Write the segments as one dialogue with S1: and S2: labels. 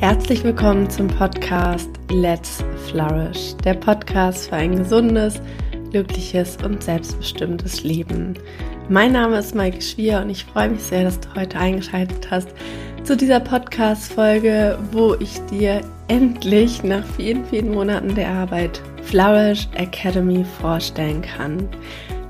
S1: Herzlich willkommen zum Podcast Let's Flourish, der Podcast für ein gesundes, glückliches und selbstbestimmtes Leben. Mein Name ist Maike Schwier und ich freue mich sehr, dass du heute eingeschaltet hast zu dieser Podcast-Folge, wo ich dir endlich nach vielen, vielen Monaten der Arbeit Flourish Academy vorstellen kann.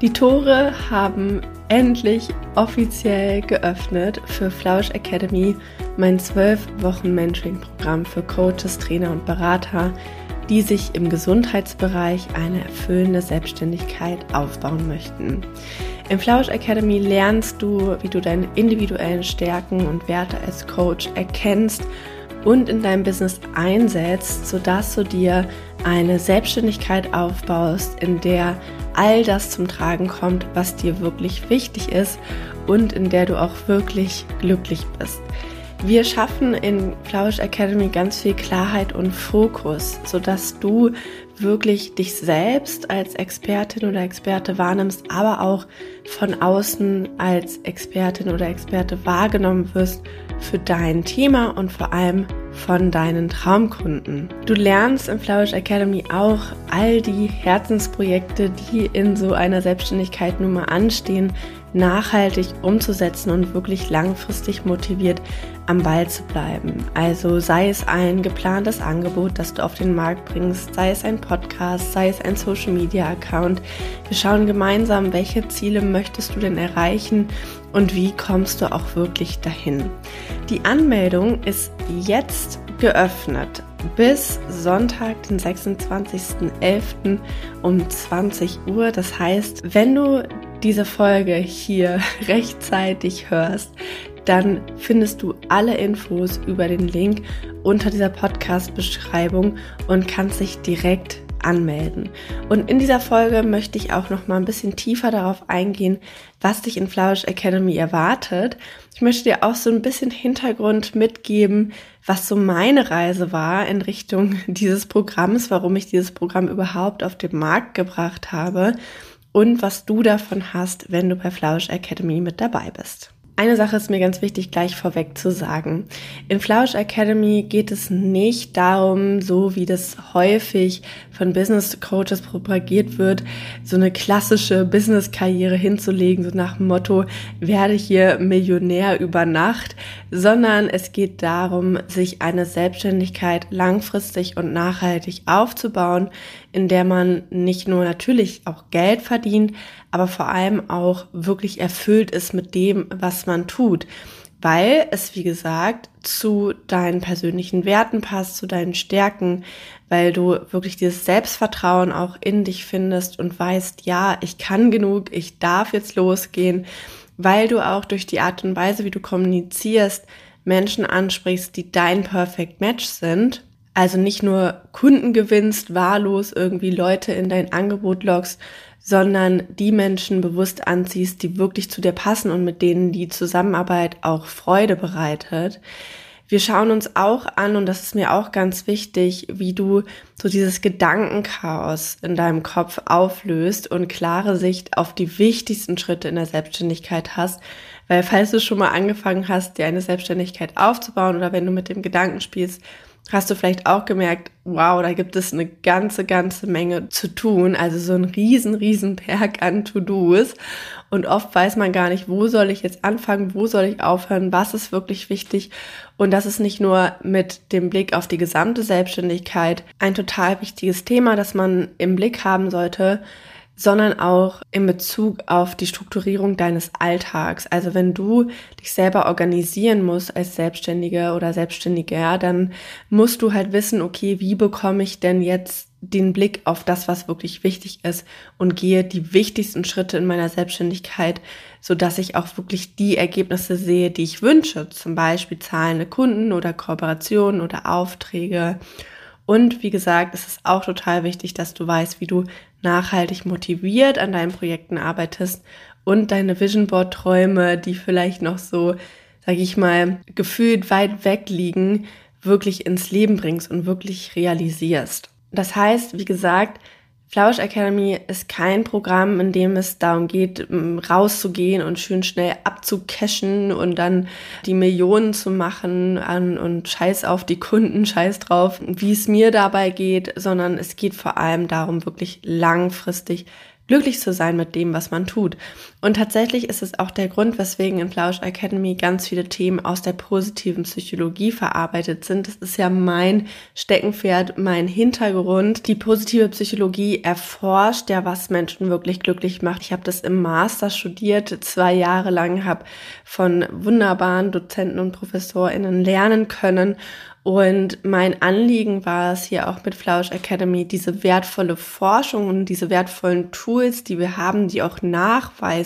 S1: Die Tore haben endlich offiziell geöffnet für Flourish Academy mein zwölf Wochen Mentoring-Programm für Coaches, Trainer und Berater, die sich im Gesundheitsbereich eine erfüllende Selbstständigkeit aufbauen möchten. Im Flausch Academy lernst du, wie du deine individuellen Stärken und Werte als Coach erkennst und in deinem Business einsetzt, sodass du dir eine Selbstständigkeit aufbaust, in der all das zum Tragen kommt, was dir wirklich wichtig ist und in der du auch wirklich glücklich bist. Wir schaffen in Flourish Academy ganz viel Klarheit und Fokus, sodass du wirklich dich selbst als Expertin oder Experte wahrnimmst, aber auch von außen als Expertin oder Experte wahrgenommen wirst für dein Thema und vor allem von deinen Traumkunden. Du lernst im Flourish Academy auch all die Herzensprojekte, die in so einer Selbstständigkeit nun mal anstehen, nachhaltig umzusetzen und wirklich langfristig motiviert am Ball zu bleiben. Also sei es ein geplantes Angebot, das du auf den Markt bringst, sei es ein Podcast, sei es ein Social Media Account. Wir schauen gemeinsam, welche Ziele möchtest du denn erreichen und wie kommst du auch wirklich dahin. Die Anmeldung ist jetzt geöffnet bis Sonntag, den 26.11. um 20 Uhr. Das heißt, wenn du diese Folge hier rechtzeitig hörst, dann findest du alle Infos über den Link unter dieser Podcast-Beschreibung und kannst dich direkt anmelden. Und in dieser Folge möchte ich auch noch mal ein bisschen tiefer darauf eingehen, was dich in Flourish Academy erwartet. Ich möchte dir auch so ein bisschen Hintergrund mitgeben, was so meine Reise war in Richtung dieses Programms, warum ich dieses Programm überhaupt auf den Markt gebracht habe und was du davon hast, wenn du bei Flausch Academy mit dabei bist. Eine Sache ist mir ganz wichtig gleich vorweg zu sagen. In Flausch Academy geht es nicht darum, so wie das häufig von Business Coaches propagiert wird, so eine klassische Business-Karriere hinzulegen, so nach dem Motto, werde hier Millionär über Nacht, sondern es geht darum, sich eine Selbstständigkeit langfristig und nachhaltig aufzubauen, in der man nicht nur natürlich auch Geld verdient, aber vor allem auch wirklich erfüllt ist mit dem, was man tut. Weil es, wie gesagt, zu deinen persönlichen Werten passt, zu deinen Stärken, weil du wirklich dieses Selbstvertrauen auch in dich findest und weißt, ja, ich kann genug, ich darf jetzt losgehen, weil du auch durch die Art und Weise, wie du kommunizierst, Menschen ansprichst, die dein Perfect Match sind also nicht nur Kunden gewinnst, wahllos irgendwie Leute in dein Angebot lockst, sondern die Menschen bewusst anziehst, die wirklich zu dir passen und mit denen die Zusammenarbeit auch Freude bereitet. Wir schauen uns auch an, und das ist mir auch ganz wichtig, wie du so dieses Gedankenchaos in deinem Kopf auflöst und klare Sicht auf die wichtigsten Schritte in der Selbstständigkeit hast. Weil falls du schon mal angefangen hast, dir eine Selbstständigkeit aufzubauen oder wenn du mit dem Gedanken spielst, hast du vielleicht auch gemerkt, wow, da gibt es eine ganze, ganze Menge zu tun. Also so ein riesen, riesen Berg an To-Dos. Und oft weiß man gar nicht, wo soll ich jetzt anfangen, wo soll ich aufhören, was ist wirklich wichtig. Und das ist nicht nur mit dem Blick auf die gesamte Selbstständigkeit ein total wichtiges Thema, das man im Blick haben sollte, sondern auch in Bezug auf die Strukturierung deines Alltags. Also wenn du dich selber organisieren musst als Selbstständiger oder Selbstständiger, dann musst du halt wissen, okay, wie bekomme ich denn jetzt den Blick auf das, was wirklich wichtig ist und gehe die wichtigsten Schritte in meiner Selbstständigkeit, so dass ich auch wirklich die Ergebnisse sehe, die ich wünsche. Zum Beispiel zahlende Kunden oder Kooperationen oder Aufträge. Und wie gesagt, es ist auch total wichtig, dass du weißt, wie du nachhaltig motiviert an deinen Projekten arbeitest und deine Vision Board Träume, die vielleicht noch so, sage ich mal, gefühlt weit weg liegen, wirklich ins Leben bringst und wirklich realisierst. Das heißt, wie gesagt, Flausch Academy ist kein Programm, in dem es darum geht, rauszugehen und schön schnell abzucashen und dann die Millionen zu machen an und scheiß auf die Kunden, scheiß drauf, wie es mir dabei geht, sondern es geht vor allem darum, wirklich langfristig glücklich zu sein mit dem, was man tut. Und tatsächlich ist es auch der Grund, weswegen in Flausch Academy ganz viele Themen aus der positiven Psychologie verarbeitet sind. Das ist ja mein Steckenpferd, mein Hintergrund. Die positive Psychologie erforscht ja, was Menschen wirklich glücklich macht. Ich habe das im Master studiert, zwei Jahre lang, habe von wunderbaren Dozenten und ProfessorInnen lernen können und mein Anliegen war es hier auch mit Flausch Academy, diese wertvolle Forschung und diese wertvollen Tools, die wir haben, die auch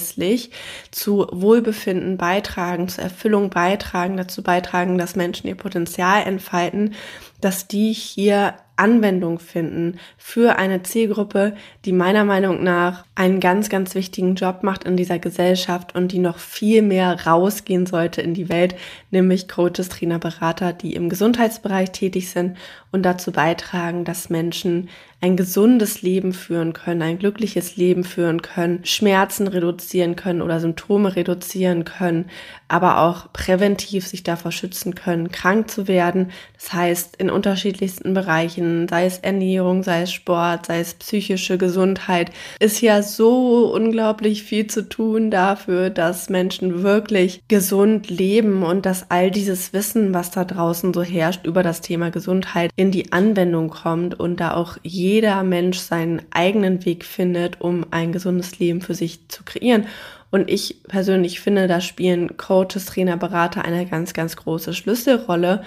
S1: nachweislich zu Wohlbefinden beitragen, zur Erfüllung beitragen, dazu beitragen, dass Menschen ihr Potenzial entfalten, dass die hier Anwendung finden für eine Zielgruppe, die meiner Meinung nach einen ganz, ganz wichtigen Job macht in dieser Gesellschaft und die noch viel mehr rausgehen sollte in die Welt, nämlich Coaches, Trainer, Berater, die im Gesundheitsbereich tätig sind und dazu beitragen, dass Menschen ein gesundes Leben führen können, ein glückliches Leben führen können, Schmerzen reduzieren können oder Symptome reduzieren können, aber auch präventiv sich davor schützen können, krank zu werden. Das heißt, in unterschiedlichsten Bereichen, sei es Ernährung, sei es Sport, sei es psychische Gesundheit, ist ja so unglaublich viel zu tun dafür, dass Menschen wirklich gesund leben und dass all dieses Wissen, was da draußen so herrscht über das Thema Gesundheit, in die Anwendung kommt und da auch jeder Mensch seinen eigenen Weg findet, um ein gesundes Leben für sich zu kreieren. Und ich persönlich finde, da spielen Coaches, Trainer, Berater eine ganz, ganz große Schlüsselrolle.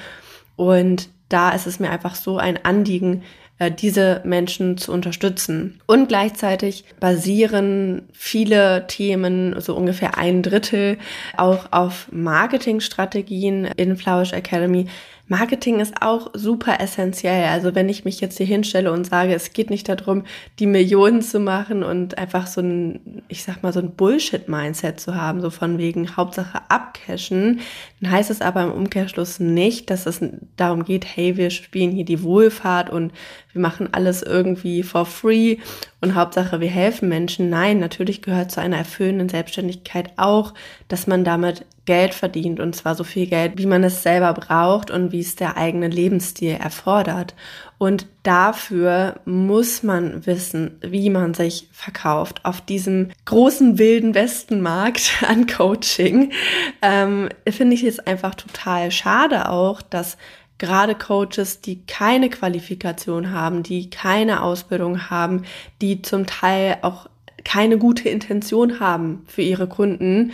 S1: Und da ist es mir einfach so ein Anliegen, äh, diese Menschen zu unterstützen. Und gleichzeitig basieren viele Themen, so ungefähr ein Drittel, auch auf Marketingstrategien in Flourish Academy. Marketing ist auch super essentiell. Also wenn ich mich jetzt hier hinstelle und sage, es geht nicht darum, die Millionen zu machen und einfach so ein, ich sag mal, so ein Bullshit-Mindset zu haben, so von wegen Hauptsache abcashen, dann heißt es aber im Umkehrschluss nicht, dass es darum geht, hey, wir spielen hier die Wohlfahrt und wir machen alles irgendwie for free und Hauptsache wir helfen Menschen. Nein, natürlich gehört zu einer erfüllenden Selbstständigkeit auch, dass man damit Geld verdient und zwar so viel Geld, wie man es selber braucht und wie es der eigene Lebensstil erfordert. Und dafür muss man wissen, wie man sich verkauft auf diesem großen wilden Westenmarkt an Coaching. Ähm, Finde ich es einfach total schade auch, dass gerade Coaches, die keine Qualifikation haben, die keine Ausbildung haben, die zum Teil auch keine gute Intention haben für ihre Kunden,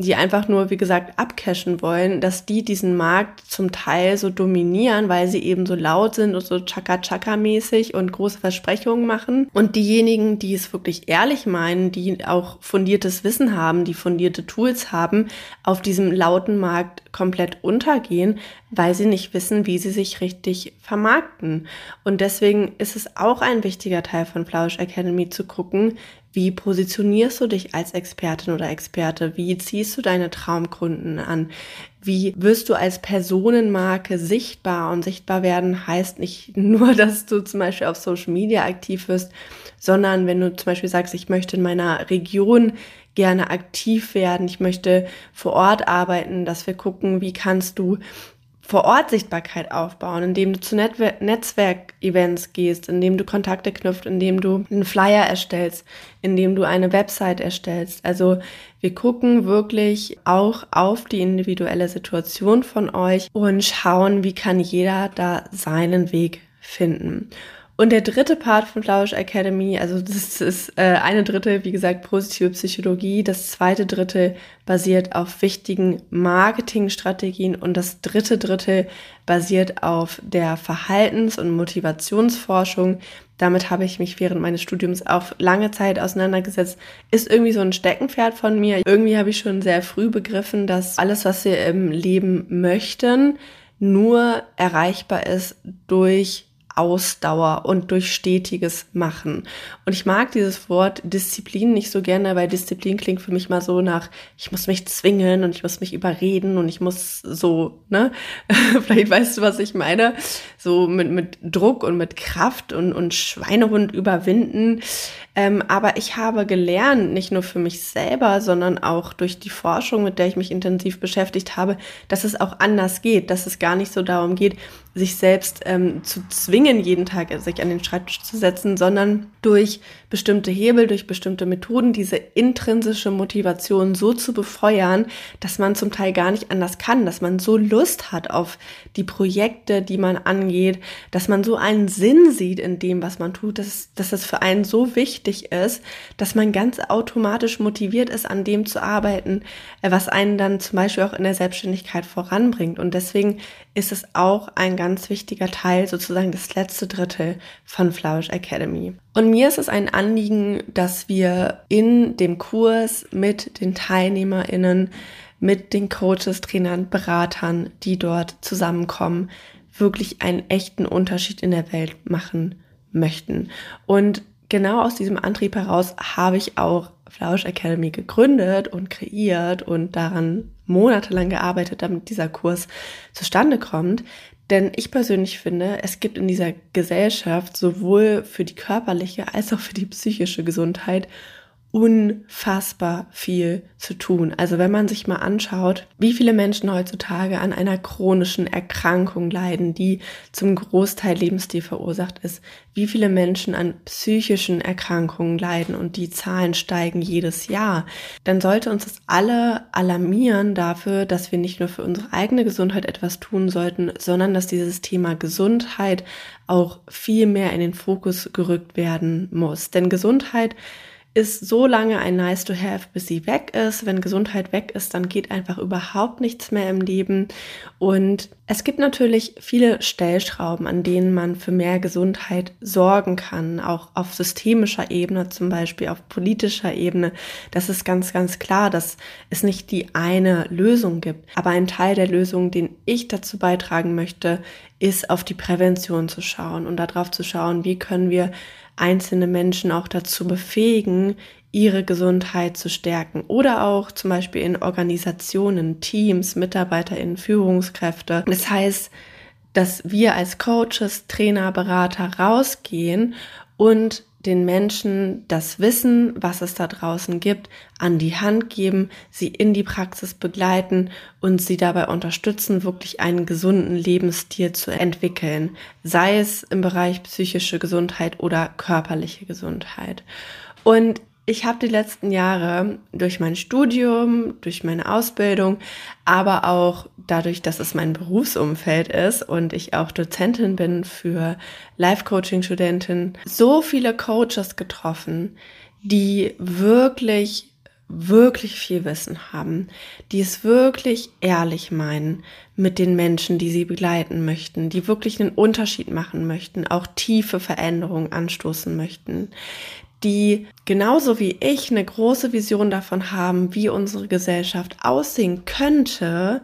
S1: die einfach nur, wie gesagt, abcashen wollen, dass die diesen Markt zum Teil so dominieren, weil sie eben so laut sind und so Chaka-Chaka-mäßig und große Versprechungen machen. Und diejenigen, die es wirklich ehrlich meinen, die auch fundiertes Wissen haben, die fundierte Tools haben, auf diesem lauten Markt komplett untergehen, weil sie nicht wissen, wie sie sich richtig vermarkten. Und deswegen ist es auch ein wichtiger Teil von Flausch Academy zu gucken, wie positionierst du dich als Expertin oder Experte? Wie ziehst du deine Traumkunden an? Wie wirst du als Personenmarke sichtbar? Und sichtbar werden heißt nicht nur, dass du zum Beispiel auf Social Media aktiv wirst, sondern wenn du zum Beispiel sagst, ich möchte in meiner Region gerne aktiv werden, ich möchte vor Ort arbeiten, dass wir gucken, wie kannst du vor Ort Sichtbarkeit aufbauen, indem du zu Netzwerkevents gehst, indem du Kontakte knüpft, indem du einen Flyer erstellst, indem du eine Website erstellst. Also wir gucken wirklich auch auf die individuelle Situation von euch und schauen, wie kann jeder da seinen Weg finden. Und der dritte Part von Flausch Academy, also das ist äh, eine Drittel, wie gesagt, positive Psychologie. Das zweite Drittel basiert auf wichtigen Marketingstrategien und das dritte Drittel basiert auf der Verhaltens- und Motivationsforschung. Damit habe ich mich während meines Studiums auch lange Zeit auseinandergesetzt. Ist irgendwie so ein Steckenpferd von mir. Irgendwie habe ich schon sehr früh begriffen, dass alles, was wir im Leben möchten, nur erreichbar ist durch Ausdauer und durch stetiges Machen. Und ich mag dieses Wort Disziplin nicht so gerne, weil Disziplin klingt für mich mal so nach, ich muss mich zwingen und ich muss mich überreden und ich muss so, ne? Vielleicht weißt du, was ich meine. So mit, mit Druck und mit Kraft und, und Schweinehund überwinden. Ähm, aber ich habe gelernt, nicht nur für mich selber, sondern auch durch die Forschung, mit der ich mich intensiv beschäftigt habe, dass es auch anders geht, dass es gar nicht so darum geht, sich selbst ähm, zu zwingen, jeden Tag sich an den Schreibtisch zu setzen, sondern durch bestimmte Hebel, durch bestimmte Methoden diese intrinsische Motivation so zu befeuern, dass man zum Teil gar nicht anders kann, dass man so Lust hat auf die Projekte, die man angeht, dass man so einen Sinn sieht in dem, was man tut, dass, dass es für einen so wichtig ist, dass man ganz automatisch motiviert ist, an dem zu arbeiten, äh, was einen dann zum Beispiel auch in der Selbstständigkeit voranbringt. Und deswegen ist es auch ein ganz wichtiger Teil, sozusagen das letzte Drittel von Flourish Academy. Und mir ist es ein Anliegen, dass wir in dem Kurs mit den TeilnehmerInnen, mit den Coaches, Trainern, Beratern, die dort zusammenkommen, wirklich einen echten Unterschied in der Welt machen möchten. Und genau aus diesem Antrieb heraus habe ich auch Flausch Academy gegründet und kreiert und daran monatelang gearbeitet, damit dieser Kurs zustande kommt. Denn ich persönlich finde, es gibt in dieser Gesellschaft sowohl für die körperliche als auch für die psychische Gesundheit unfassbar viel zu tun. Also wenn man sich mal anschaut, wie viele Menschen heutzutage an einer chronischen Erkrankung leiden, die zum Großteil Lebensstil verursacht ist, wie viele Menschen an psychischen Erkrankungen leiden und die Zahlen steigen jedes Jahr, dann sollte uns das alle alarmieren dafür, dass wir nicht nur für unsere eigene Gesundheit etwas tun sollten, sondern dass dieses Thema Gesundheit auch viel mehr in den Fokus gerückt werden muss. Denn Gesundheit ist so lange ein Nice to Have, bis sie weg ist. Wenn Gesundheit weg ist, dann geht einfach überhaupt nichts mehr im Leben. Und es gibt natürlich viele Stellschrauben, an denen man für mehr Gesundheit sorgen kann, auch auf systemischer Ebene zum Beispiel, auf politischer Ebene. Das ist ganz, ganz klar, dass es nicht die eine Lösung gibt. Aber ein Teil der Lösung, den ich dazu beitragen möchte, ist auf die Prävention zu schauen und darauf zu schauen, wie können wir einzelne Menschen auch dazu befähigen, ihre Gesundheit zu stärken oder auch zum Beispiel in Organisationen, Teams, MitarbeiterInnen, Führungskräfte. Das heißt, dass wir als Coaches, Trainer, Berater rausgehen und den Menschen das Wissen, was es da draußen gibt, an die Hand geben, sie in die Praxis begleiten und sie dabei unterstützen, wirklich einen gesunden Lebensstil zu entwickeln, sei es im Bereich psychische Gesundheit oder körperliche Gesundheit. Und ich habe die letzten Jahre durch mein Studium, durch meine Ausbildung, aber auch dadurch, dass es mein Berufsumfeld ist und ich auch Dozentin bin für Life-Coaching-Studenten, so viele Coaches getroffen, die wirklich wirklich viel Wissen haben, die es wirklich ehrlich meinen mit den Menschen, die sie begleiten möchten, die wirklich einen Unterschied machen möchten, auch tiefe Veränderungen anstoßen möchten, die genauso wie ich eine große Vision davon haben, wie unsere Gesellschaft aussehen könnte,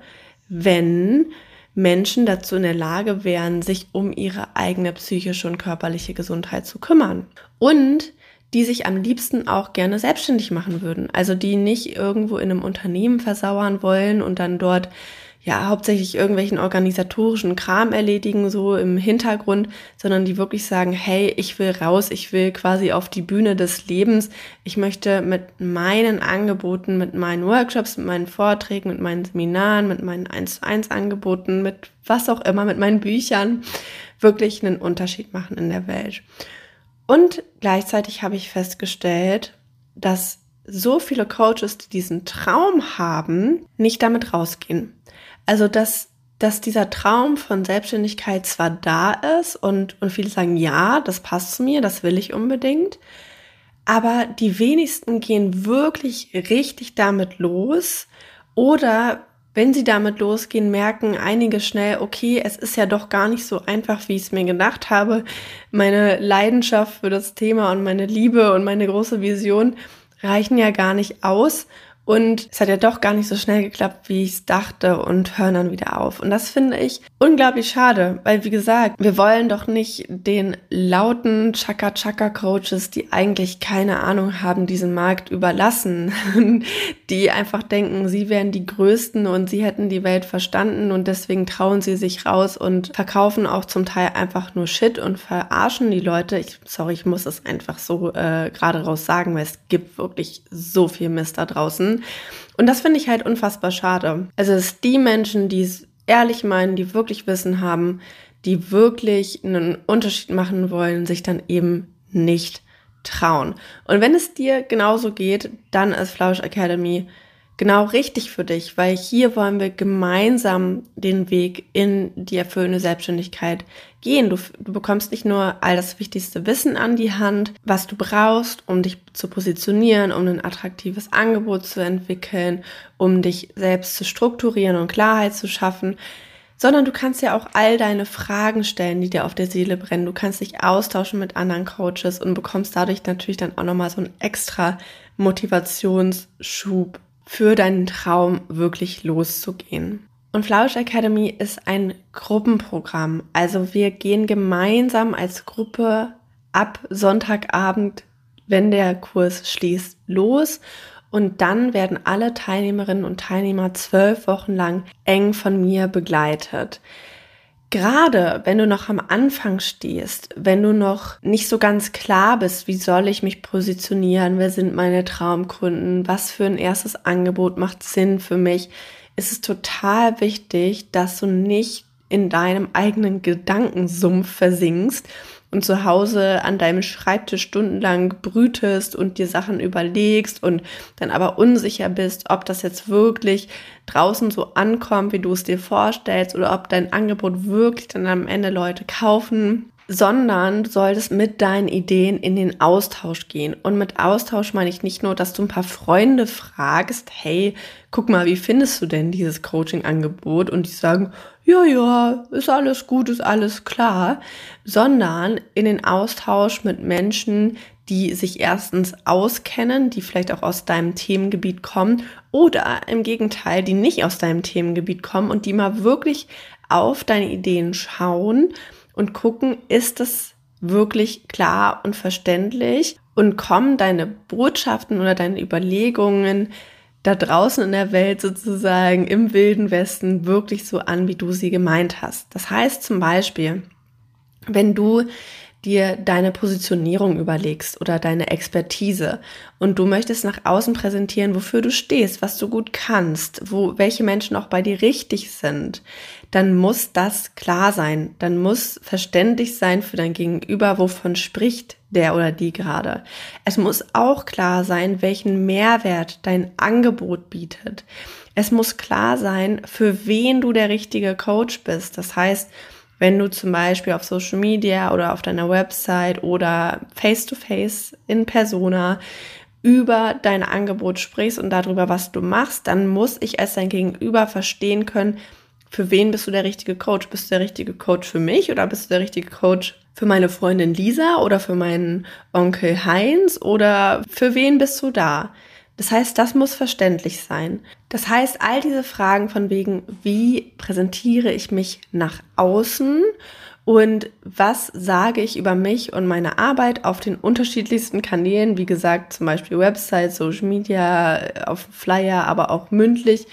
S1: wenn Menschen dazu in der Lage wären, sich um ihre eigene psychische und körperliche Gesundheit zu kümmern. Und die sich am liebsten auch gerne selbstständig machen würden. Also die nicht irgendwo in einem Unternehmen versauern wollen und dann dort ja hauptsächlich irgendwelchen organisatorischen Kram erledigen, so im Hintergrund, sondern die wirklich sagen, hey, ich will raus, ich will quasi auf die Bühne des Lebens. Ich möchte mit meinen Angeboten, mit meinen Workshops, mit meinen Vorträgen, mit meinen Seminaren, mit meinen 1 zu 1 Angeboten, mit was auch immer, mit meinen Büchern wirklich einen Unterschied machen in der Welt. Und gleichzeitig habe ich festgestellt, dass so viele Coaches, die diesen Traum haben, nicht damit rausgehen. Also, dass, dass dieser Traum von Selbstständigkeit zwar da ist und, und viele sagen, ja, das passt zu mir, das will ich unbedingt, aber die wenigsten gehen wirklich richtig damit los oder wenn sie damit losgehen, merken einige schnell, okay, es ist ja doch gar nicht so einfach, wie ich es mir gedacht habe. Meine Leidenschaft für das Thema und meine Liebe und meine große Vision reichen ja gar nicht aus, und es hat ja doch gar nicht so schnell geklappt, wie ich es dachte und hören dann wieder auf. Und das finde ich unglaublich schade, weil wie gesagt, wir wollen doch nicht den lauten Chaka-Chaka-Coaches, die eigentlich keine Ahnung haben, diesen Markt überlassen, die einfach denken, sie wären die Größten und sie hätten die Welt verstanden und deswegen trauen sie sich raus und verkaufen auch zum Teil einfach nur Shit und verarschen die Leute. Ich, sorry, ich muss es einfach so äh, gerade raus sagen, weil es gibt wirklich so viel Mist da draußen. Und das finde ich halt unfassbar schade. Also es die Menschen, die es ehrlich meinen, die wirklich Wissen haben, die wirklich einen Unterschied machen wollen, sich dann eben nicht trauen. Und wenn es dir genauso geht, dann ist Flausch Academy genau richtig für dich, weil hier wollen wir gemeinsam den Weg in die erfüllende Selbstständigkeit gehen. Du, du, bekommst nicht nur all das wichtigste Wissen an die Hand, was du brauchst, um dich zu positionieren, um ein attraktives Angebot zu entwickeln, um dich selbst zu strukturieren und Klarheit zu schaffen, sondern du kannst ja auch all deine Fragen stellen, die dir auf der Seele brennen. Du kannst dich austauschen mit anderen Coaches und bekommst dadurch natürlich dann auch nochmal so einen extra Motivationsschub für deinen Traum wirklich loszugehen. Und Flausch Academy ist ein Gruppenprogramm. Also wir gehen gemeinsam als Gruppe ab Sonntagabend, wenn der Kurs schließt, los. Und dann werden alle Teilnehmerinnen und Teilnehmer zwölf Wochen lang eng von mir begleitet. Gerade wenn du noch am Anfang stehst, wenn du noch nicht so ganz klar bist, wie soll ich mich positionieren, wer sind meine Traumkunden, was für ein erstes Angebot macht Sinn für mich, ist es total wichtig, dass du nicht in deinem eigenen Gedankensumpf versinkst und zu Hause an deinem Schreibtisch stundenlang brütest und dir Sachen überlegst und dann aber unsicher bist, ob das jetzt wirklich draußen so ankommt, wie du es dir vorstellst oder ob dein Angebot wirklich dann am Ende Leute kaufen sondern du solltest mit deinen Ideen in den Austausch gehen. Und mit Austausch meine ich nicht nur, dass du ein paar Freunde fragst, hey, guck mal, wie findest du denn dieses Coaching-Angebot? Und die sagen, ja, ja, ist alles gut, ist alles klar, sondern in den Austausch mit Menschen, die sich erstens auskennen, die vielleicht auch aus deinem Themengebiet kommen oder im Gegenteil, die nicht aus deinem Themengebiet kommen und die mal wirklich auf deine Ideen schauen und gucken, ist es wirklich klar und verständlich und kommen deine Botschaften oder deine Überlegungen da draußen in der Welt sozusagen im wilden Westen wirklich so an, wie du sie gemeint hast. Das heißt zum Beispiel, wenn du dir deine Positionierung überlegst oder deine Expertise und du möchtest nach außen präsentieren, wofür du stehst, was du gut kannst, wo welche Menschen auch bei dir richtig sind, dann muss das klar sein, dann muss verständlich sein für dein Gegenüber, wovon spricht der oder die gerade. Es muss auch klar sein, welchen Mehrwert dein Angebot bietet. Es muss klar sein, für wen du der richtige Coach bist. Das heißt, wenn du zum Beispiel auf Social Media oder auf deiner Website oder face-to-face -face in Persona über dein Angebot sprichst und darüber, was du machst, dann muss ich als dein Gegenüber verstehen können, für wen bist du der richtige Coach? Bist du der richtige Coach für mich oder bist du der richtige Coach für meine Freundin Lisa oder für meinen Onkel Heinz oder für wen bist du da? Das heißt, das muss verständlich sein. Das heißt, all diese Fragen von wegen, wie präsentiere ich mich nach außen und was sage ich über mich und meine Arbeit auf den unterschiedlichsten Kanälen, wie gesagt, zum Beispiel Website, Social Media, auf Flyer, aber auch mündlich.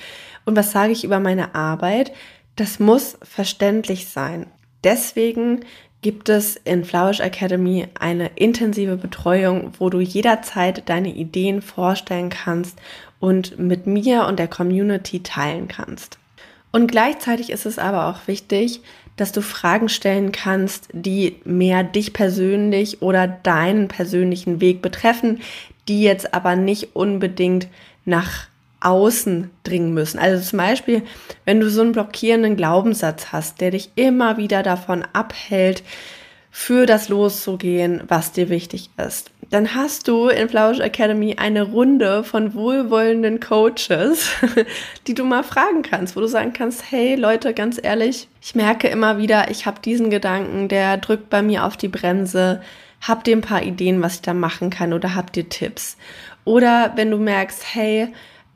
S1: Und was sage ich über meine Arbeit? Das muss verständlich sein. Deswegen gibt es in Flourish Academy eine intensive Betreuung, wo du jederzeit deine Ideen vorstellen kannst und mit mir und der Community teilen kannst. Und gleichzeitig ist es aber auch wichtig, dass du Fragen stellen kannst, die mehr dich persönlich oder deinen persönlichen Weg betreffen, die jetzt aber nicht unbedingt nach außen dringen müssen. Also zum Beispiel, wenn du so einen blockierenden Glaubenssatz hast, der dich immer wieder davon abhält, für das loszugehen, was dir wichtig ist. Dann hast du in Flausch Academy eine Runde von wohlwollenden Coaches, die du mal fragen kannst, wo du sagen kannst, hey Leute, ganz ehrlich, ich merke immer wieder, ich habe diesen Gedanken, der drückt bei mir auf die Bremse. Habt ihr ein paar Ideen, was ich da machen kann oder habt ihr Tipps? Oder wenn du merkst, hey,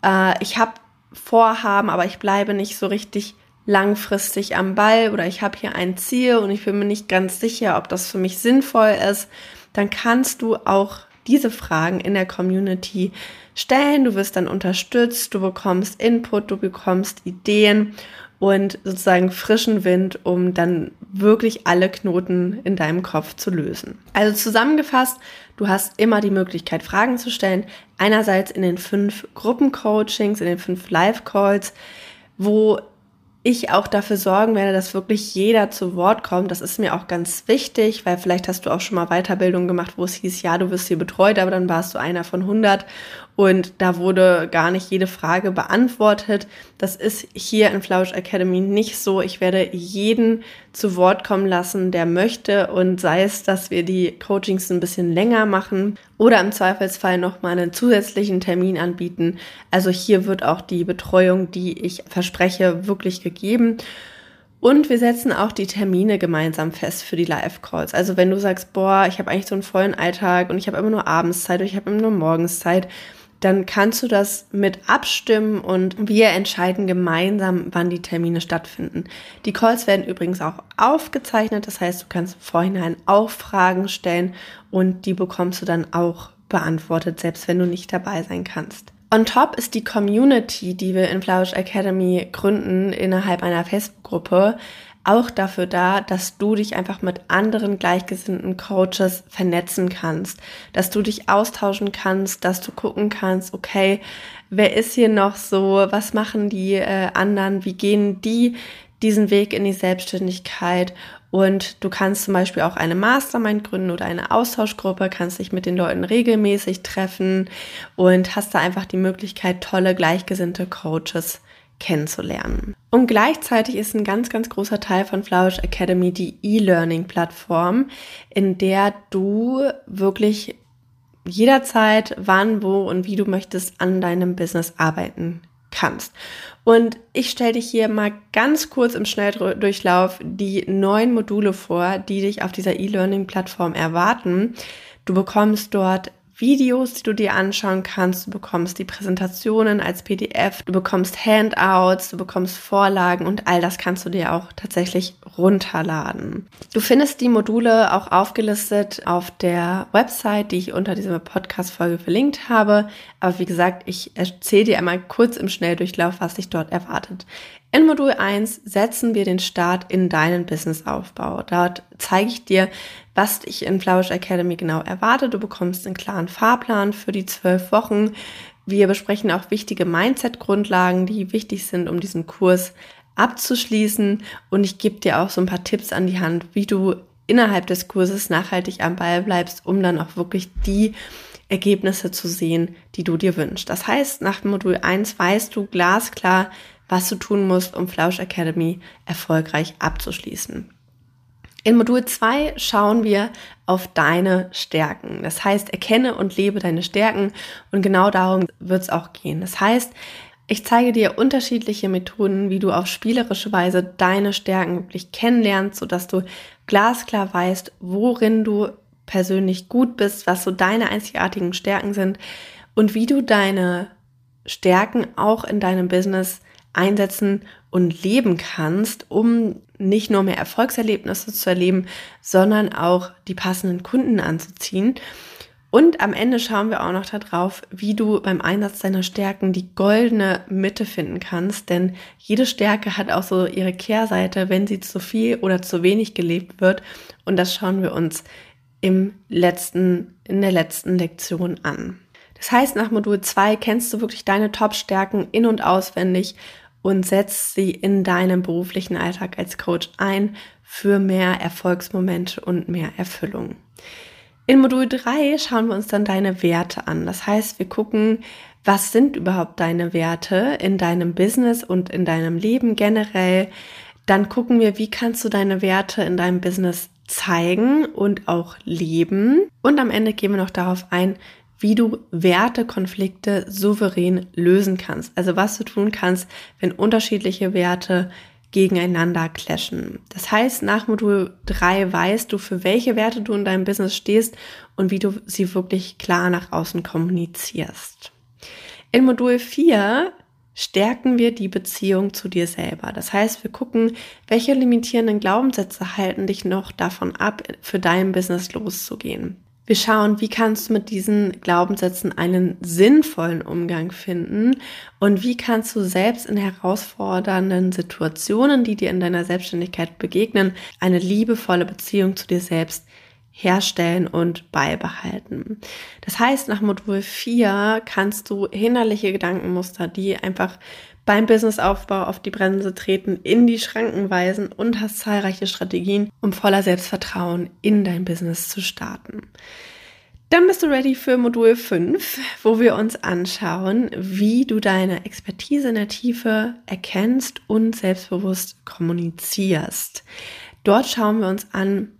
S1: äh, ich habe Vorhaben, aber ich bleibe nicht so richtig langfristig am Ball oder ich habe hier ein Ziel und ich bin mir nicht ganz sicher, ob das für mich sinnvoll ist, dann kannst du auch diese Fragen in der Community stellen. Du wirst dann unterstützt, du bekommst Input, du bekommst Ideen und sozusagen frischen Wind, um dann wirklich alle Knoten in deinem Kopf zu lösen. Also zusammengefasst, du hast immer die Möglichkeit, Fragen zu stellen. Einerseits in den fünf Gruppencoachings, in den fünf Live-Calls, wo ich auch dafür sorgen werde, dass wirklich jeder zu Wort kommt. Das ist mir auch ganz wichtig, weil vielleicht hast du auch schon mal Weiterbildung gemacht, wo es hieß, ja, du wirst hier betreut, aber dann warst du einer von 100 und da wurde gar nicht jede Frage beantwortet. Das ist hier in Flausch Academy nicht so. Ich werde jeden zu Wort kommen lassen, der möchte und sei es, dass wir die Coachings ein bisschen länger machen oder im Zweifelsfall nochmal einen zusätzlichen Termin anbieten. Also hier wird auch die Betreuung, die ich verspreche, wirklich gegeben. Und wir setzen auch die Termine gemeinsam fest für die Live-Calls. Also wenn du sagst, boah, ich habe eigentlich so einen vollen Alltag und ich habe immer nur Abendszeit oder ich habe immer nur Morgenszeit, dann kannst du das mit abstimmen und wir entscheiden gemeinsam, wann die Termine stattfinden. Die Calls werden übrigens auch aufgezeichnet, das heißt, du kannst im Vorhinein auch Fragen stellen und die bekommst du dann auch beantwortet, selbst wenn du nicht dabei sein kannst. On top ist die Community, die wir in Flausch Academy gründen innerhalb einer Facebook-Gruppe, auch dafür da, dass du dich einfach mit anderen gleichgesinnten Coaches vernetzen kannst, dass du dich austauschen kannst, dass du gucken kannst, okay, wer ist hier noch so, was machen die äh, anderen, wie gehen die diesen Weg in die Selbstständigkeit? Und du kannst zum Beispiel auch eine Mastermind gründen oder eine Austauschgruppe, kannst dich mit den Leuten regelmäßig treffen und hast da einfach die Möglichkeit, tolle gleichgesinnte Coaches kennenzulernen. Und gleichzeitig ist ein ganz, ganz großer Teil von Flourish Academy die E-Learning-Plattform, in der du wirklich jederzeit, wann, wo und wie du möchtest, an deinem Business arbeiten kannst. Und ich stelle dich hier mal ganz kurz im Schnelldurchlauf die neun Module vor, die dich auf dieser E-Learning-Plattform erwarten. Du bekommst dort Videos, die du dir anschauen kannst. Du bekommst die Präsentationen als PDF, du bekommst Handouts, du bekommst Vorlagen und all das kannst du dir auch tatsächlich runterladen. Du findest die Module auch aufgelistet auf der Website, die ich unter dieser Podcast-Folge verlinkt habe. Aber wie gesagt, ich erzähle dir einmal kurz im Schnelldurchlauf, was dich dort erwartet. In Modul 1 setzen wir den Start in deinen Businessaufbau. Dort zeige ich dir, was dich in Flourish Academy genau erwartet. Du bekommst einen klaren Fahrplan für die zwölf Wochen. Wir besprechen auch wichtige Mindset-Grundlagen, die wichtig sind, um diesen Kurs abzuschließen. Und ich gebe dir auch so ein paar Tipps an die Hand, wie du innerhalb des Kurses nachhaltig am Ball bleibst, um dann auch wirklich die Ergebnisse zu sehen, die du dir wünschst. Das heißt, nach Modul 1 weißt du glasklar, was du tun musst, um Flausch Academy erfolgreich abzuschließen. In Modul 2 schauen wir auf deine Stärken. Das heißt, erkenne und lebe deine Stärken und genau darum wird es auch gehen. Das heißt, ich zeige dir unterschiedliche Methoden, wie du auf spielerische Weise deine Stärken wirklich kennenlernst, sodass du glasklar weißt, worin du persönlich gut bist, was so deine einzigartigen Stärken sind und wie du deine Stärken auch in deinem Business einsetzen und leben kannst, um nicht nur mehr Erfolgserlebnisse zu erleben, sondern auch die passenden Kunden anzuziehen. Und am Ende schauen wir auch noch darauf, wie du beim Einsatz deiner Stärken die goldene Mitte finden kannst. Denn jede Stärke hat auch so ihre Kehrseite, wenn sie zu viel oder zu wenig gelebt wird. Und das schauen wir uns im letzten, in der letzten Lektion an. Das heißt, nach Modul 2 kennst du wirklich deine Top-Stärken in- und auswendig und setzt sie in deinem beruflichen Alltag als Coach ein für mehr Erfolgsmomente und mehr Erfüllung. In Modul 3 schauen wir uns dann deine Werte an. Das heißt, wir gucken, was sind überhaupt deine Werte in deinem Business und in deinem Leben generell. Dann gucken wir, wie kannst du deine Werte in deinem Business zeigen und auch leben. Und am Ende gehen wir noch darauf ein, wie du Wertekonflikte souverän lösen kannst. Also was du tun kannst, wenn unterschiedliche Werte gegeneinander clashen. Das heißt, nach Modul 3 weißt du, für welche Werte du in deinem Business stehst und wie du sie wirklich klar nach außen kommunizierst. In Modul 4 stärken wir die Beziehung zu dir selber. Das heißt, wir gucken, welche limitierenden Glaubenssätze halten dich noch davon ab, für dein Business loszugehen. Wir schauen, wie kannst du mit diesen Glaubenssätzen einen sinnvollen Umgang finden und wie kannst du selbst in herausfordernden Situationen, die dir in deiner Selbstständigkeit begegnen, eine liebevolle Beziehung zu dir selbst herstellen und beibehalten. Das heißt, nach Modul 4 kannst du hinderliche Gedankenmuster, die einfach beim Businessaufbau auf die Bremse treten, in die Schranken weisen und hast zahlreiche Strategien, um voller Selbstvertrauen in dein Business zu starten. Dann bist du ready für Modul 5, wo wir uns anschauen, wie du deine Expertise in der Tiefe erkennst und selbstbewusst kommunizierst. Dort schauen wir uns an,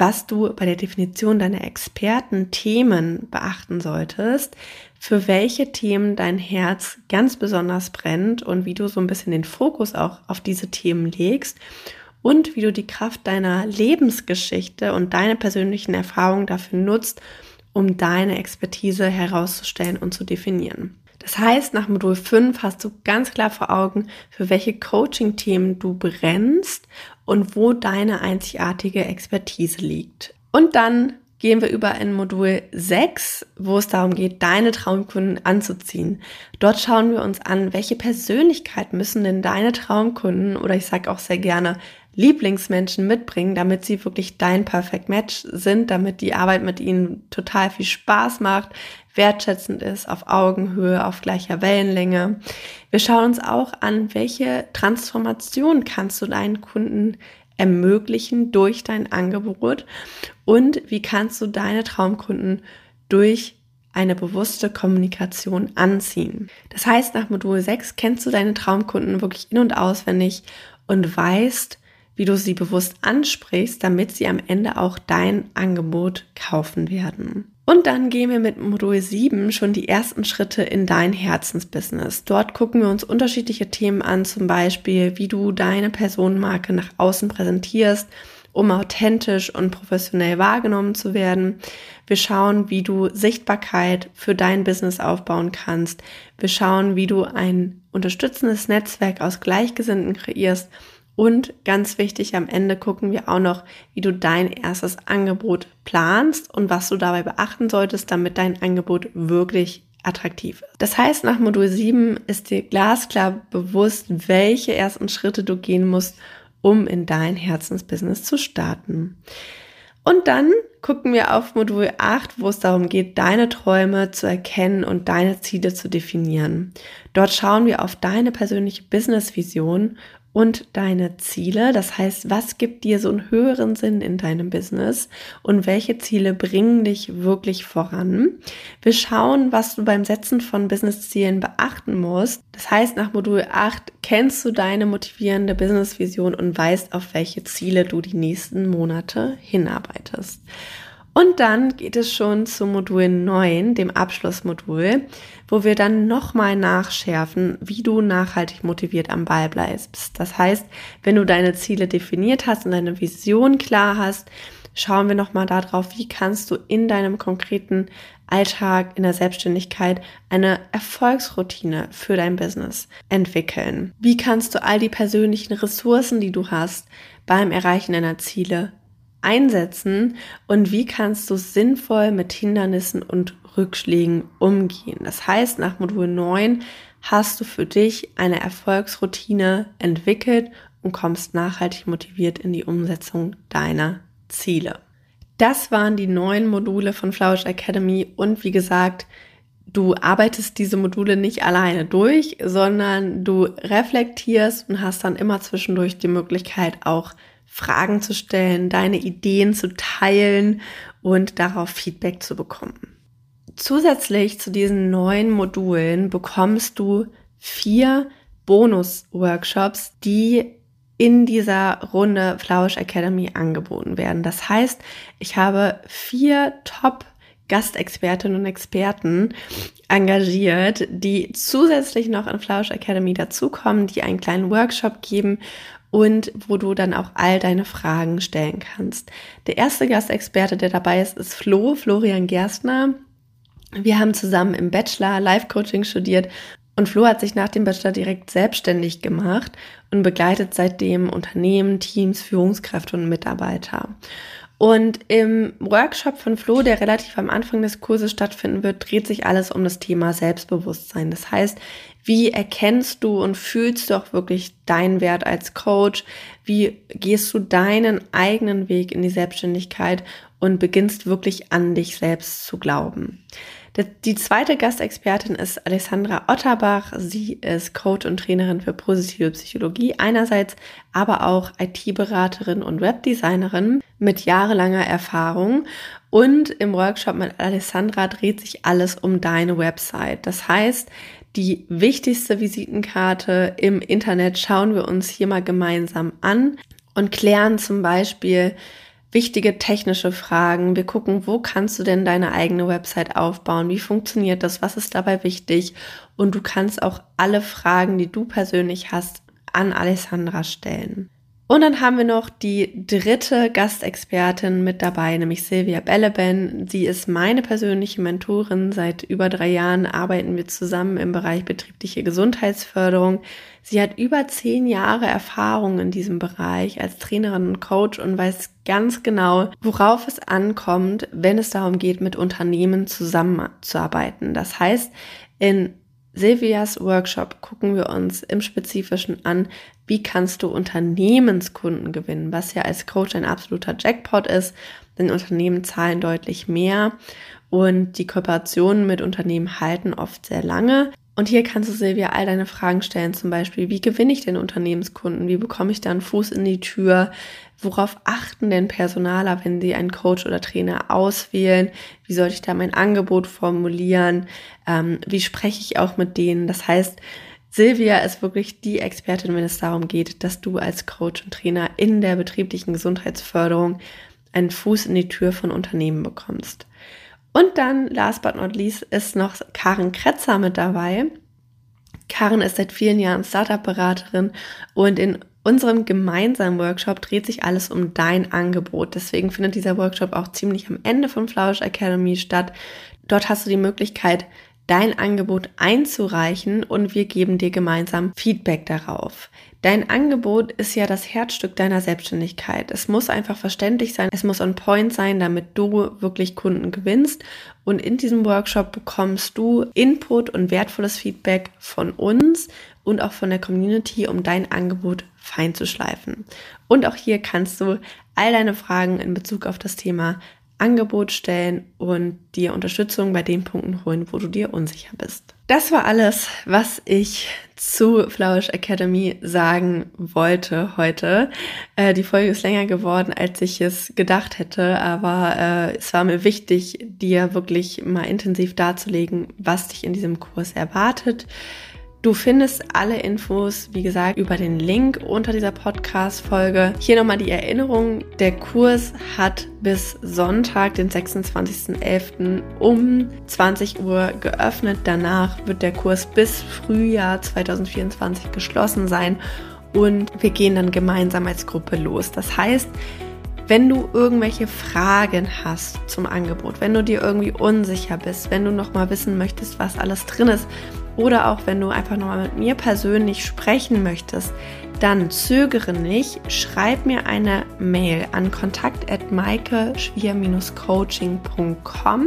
S1: was du bei der Definition deiner Experten-Themen beachten solltest, für welche Themen dein Herz ganz besonders brennt und wie du so ein bisschen den Fokus auch auf diese Themen legst und wie du die Kraft deiner Lebensgeschichte und deine persönlichen Erfahrungen dafür nutzt, um deine Expertise herauszustellen und zu definieren. Das heißt, nach Modul 5 hast du ganz klar vor Augen, für welche Coaching-Themen du brennst und wo deine einzigartige Expertise liegt. Und dann gehen wir über in Modul 6, wo es darum geht, deine Traumkunden anzuziehen. Dort schauen wir uns an, welche Persönlichkeit müssen denn deine Traumkunden oder ich sage auch sehr gerne Lieblingsmenschen mitbringen, damit sie wirklich dein Perfect Match sind, damit die Arbeit mit ihnen total viel Spaß macht, wertschätzend ist, auf Augenhöhe, auf gleicher Wellenlänge. Wir schauen uns auch an, welche Transformation kannst du deinen Kunden ermöglichen durch dein Angebot und wie kannst du deine Traumkunden durch eine bewusste Kommunikation anziehen. Das heißt, nach Modul 6 kennst du deine Traumkunden wirklich in und auswendig und weißt, wie du sie bewusst ansprichst, damit sie am Ende auch dein Angebot kaufen werden. Und dann gehen wir mit Modul 7 schon die ersten Schritte in dein Herzensbusiness. Dort gucken wir uns unterschiedliche Themen an, zum Beispiel, wie du deine Personenmarke nach außen präsentierst, um authentisch und professionell wahrgenommen zu werden. Wir schauen, wie du Sichtbarkeit für dein Business aufbauen kannst. Wir schauen, wie du ein unterstützendes Netzwerk aus Gleichgesinnten kreierst und ganz wichtig, am Ende gucken wir auch noch, wie du dein erstes Angebot planst und was du dabei beachten solltest, damit dein Angebot wirklich attraktiv ist. Das heißt, nach Modul 7 ist dir glasklar bewusst, welche ersten Schritte du gehen musst, um in dein Herzensbusiness zu starten. Und dann gucken wir auf Modul 8, wo es darum geht, deine Träume zu erkennen und deine Ziele zu definieren. Dort schauen wir auf deine persönliche Business-Vision und deine Ziele. Das heißt, was gibt dir so einen höheren Sinn in deinem Business und welche Ziele bringen dich wirklich voran? Wir schauen, was du beim Setzen von Business-Zielen beachten musst. Das heißt, nach Modul 8 kennst du deine motivierende Business-Vision und weißt, auf welche Ziele du die nächsten Monate hinarbeitest. Und dann geht es schon zu Modul 9, dem Abschlussmodul, wo wir dann nochmal nachschärfen, wie du nachhaltig motiviert am Ball bleibst. Das heißt, wenn du deine Ziele definiert hast und deine Vision klar hast, schauen wir nochmal darauf, wie kannst du in deinem konkreten Alltag, in der Selbstständigkeit eine Erfolgsroutine für dein Business entwickeln. Wie kannst du all die persönlichen Ressourcen, die du hast, beim Erreichen deiner Ziele einsetzen und wie kannst du sinnvoll mit Hindernissen und Rückschlägen umgehen. Das heißt, nach Modul 9 hast du für dich eine Erfolgsroutine entwickelt und kommst nachhaltig motiviert in die Umsetzung deiner Ziele. Das waren die neun Module von Flourish Academy und wie gesagt, du arbeitest diese Module nicht alleine durch, sondern du reflektierst und hast dann immer zwischendurch die Möglichkeit auch Fragen zu stellen, deine Ideen zu teilen und darauf Feedback zu bekommen. Zusätzlich zu diesen neuen Modulen bekommst du vier Bonus-Workshops, die in dieser Runde Flausch Academy angeboten werden. Das heißt, ich habe vier Top Gastexpertinnen und Experten engagiert, die zusätzlich noch in Flausch Academy dazukommen, die einen kleinen Workshop geben und wo du dann auch all deine Fragen stellen kannst. Der erste Gastexperte, der dabei ist, ist Flo, Florian Gerstner. Wir haben zusammen im Bachelor Life Coaching studiert und Flo hat sich nach dem Bachelor direkt selbstständig gemacht und begleitet seitdem Unternehmen, Teams, Führungskräfte und Mitarbeiter. Und im Workshop von Flo, der relativ am Anfang des Kurses stattfinden wird, dreht sich alles um das Thema Selbstbewusstsein. Das heißt, wie erkennst du und fühlst du auch wirklich deinen Wert als Coach? Wie gehst du deinen eigenen Weg in die Selbstständigkeit und beginnst wirklich an dich selbst zu glauben? Die zweite Gastexpertin ist Alessandra Otterbach. Sie ist Coach und Trainerin für positive Psychologie einerseits, aber auch IT-Beraterin und Webdesignerin mit jahrelanger Erfahrung. Und im Workshop mit Alessandra dreht sich alles um deine Website. Das heißt, die wichtigste Visitenkarte im Internet schauen wir uns hier mal gemeinsam an und klären zum Beispiel, wichtige technische Fragen. Wir gucken, wo kannst du denn deine eigene Website aufbauen? Wie funktioniert das? Was ist dabei wichtig? Und du kannst auch alle Fragen, die du persönlich hast, an Alessandra stellen. Und dann haben wir noch die dritte Gastexpertin mit dabei, nämlich Silvia Belleben. Sie ist meine persönliche Mentorin. Seit über drei Jahren arbeiten wir zusammen im Bereich betriebliche Gesundheitsförderung. Sie hat über zehn Jahre Erfahrung in diesem Bereich als Trainerin und Coach und weiß ganz genau, worauf es ankommt, wenn es darum geht, mit Unternehmen zusammenzuarbeiten. Das heißt, in Silvias Workshop gucken wir uns im Spezifischen an, wie kannst du Unternehmenskunden gewinnen, was ja als Coach ein absoluter Jackpot ist, denn Unternehmen zahlen deutlich mehr und die Kooperationen mit Unternehmen halten oft sehr lange. Und hier kannst du Silvia all deine Fragen stellen, zum Beispiel, wie gewinne ich denn Unternehmenskunden? Wie bekomme ich da einen Fuß in die Tür? Worauf achten denn Personaler, wenn sie einen Coach oder Trainer auswählen? Wie sollte ich da mein Angebot formulieren? Ähm, wie spreche ich auch mit denen? Das heißt, Silvia ist wirklich die Expertin, wenn es darum geht, dass du als Coach und Trainer in der betrieblichen Gesundheitsförderung einen Fuß in die Tür von Unternehmen bekommst. Und dann, last but not least, ist noch Karin Kretzer mit dabei. Karin ist seit vielen Jahren Startup-Beraterin und in unserem gemeinsamen Workshop dreht sich alles um dein Angebot. Deswegen findet dieser Workshop auch ziemlich am Ende von Flourish Academy statt. Dort hast du die Möglichkeit, dein Angebot einzureichen und wir geben dir gemeinsam Feedback darauf. Dein Angebot ist ja das Herzstück deiner Selbstständigkeit. Es muss einfach verständlich sein, es muss on point sein, damit du wirklich Kunden gewinnst. Und in diesem Workshop bekommst du Input und wertvolles Feedback von uns und auch von der Community, um dein Angebot fein zu schleifen. Und auch hier kannst du all deine Fragen in Bezug auf das Thema Angebot stellen und dir Unterstützung bei den Punkten holen, wo du dir unsicher bist. Das war alles, was ich zu Flourish Academy sagen wollte heute. Äh, die Folge ist länger geworden, als ich es gedacht hätte, aber äh, es war mir wichtig, dir wirklich mal intensiv darzulegen, was dich in diesem Kurs erwartet Du findest alle Infos, wie gesagt, über den Link unter dieser Podcast-Folge. Hier nochmal die Erinnerung. Der Kurs hat bis Sonntag, den 26.11. um 20 Uhr geöffnet. Danach wird der Kurs bis Frühjahr 2024 geschlossen sein und wir gehen dann gemeinsam als Gruppe los. Das heißt, wenn du irgendwelche Fragen hast zum Angebot, wenn du dir irgendwie unsicher bist, wenn du noch mal wissen möchtest, was alles drin ist, oder auch wenn du einfach nochmal mit mir persönlich sprechen möchtest, dann zögere nicht, schreib mir eine Mail an kontakt@maike-coaching.com.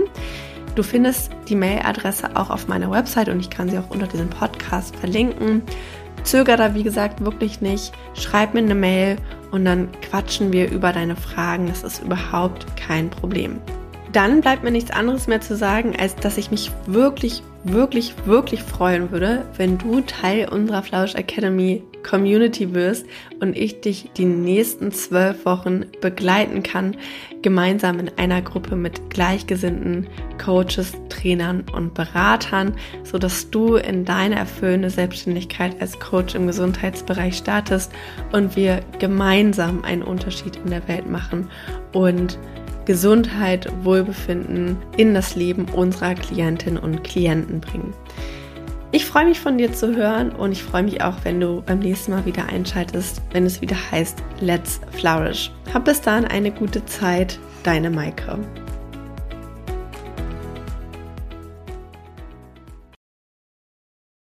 S1: Du findest die Mailadresse auch auf meiner Website und ich kann sie auch unter diesem Podcast verlinken. Zöger da wie gesagt wirklich nicht. Schreib mir eine Mail und dann quatschen wir über deine Fragen. Das ist überhaupt kein Problem. Dann bleibt mir nichts anderes mehr zu sagen, als dass ich mich wirklich wirklich, wirklich freuen würde, wenn du Teil unserer Flausch Academy Community wirst und ich dich die nächsten zwölf Wochen begleiten kann, gemeinsam in einer Gruppe mit gleichgesinnten Coaches, Trainern und Beratern, so dass du in deine erfüllende Selbstständigkeit als Coach im Gesundheitsbereich startest und wir gemeinsam einen Unterschied in der Welt machen und Gesundheit, Wohlbefinden in das Leben unserer Klientinnen und Klienten bringen. Ich freue mich von dir zu hören und ich freue mich auch, wenn du beim nächsten Mal wieder einschaltest, wenn es wieder heißt Let's Flourish. Hab bis dahin eine gute Zeit, deine Maike.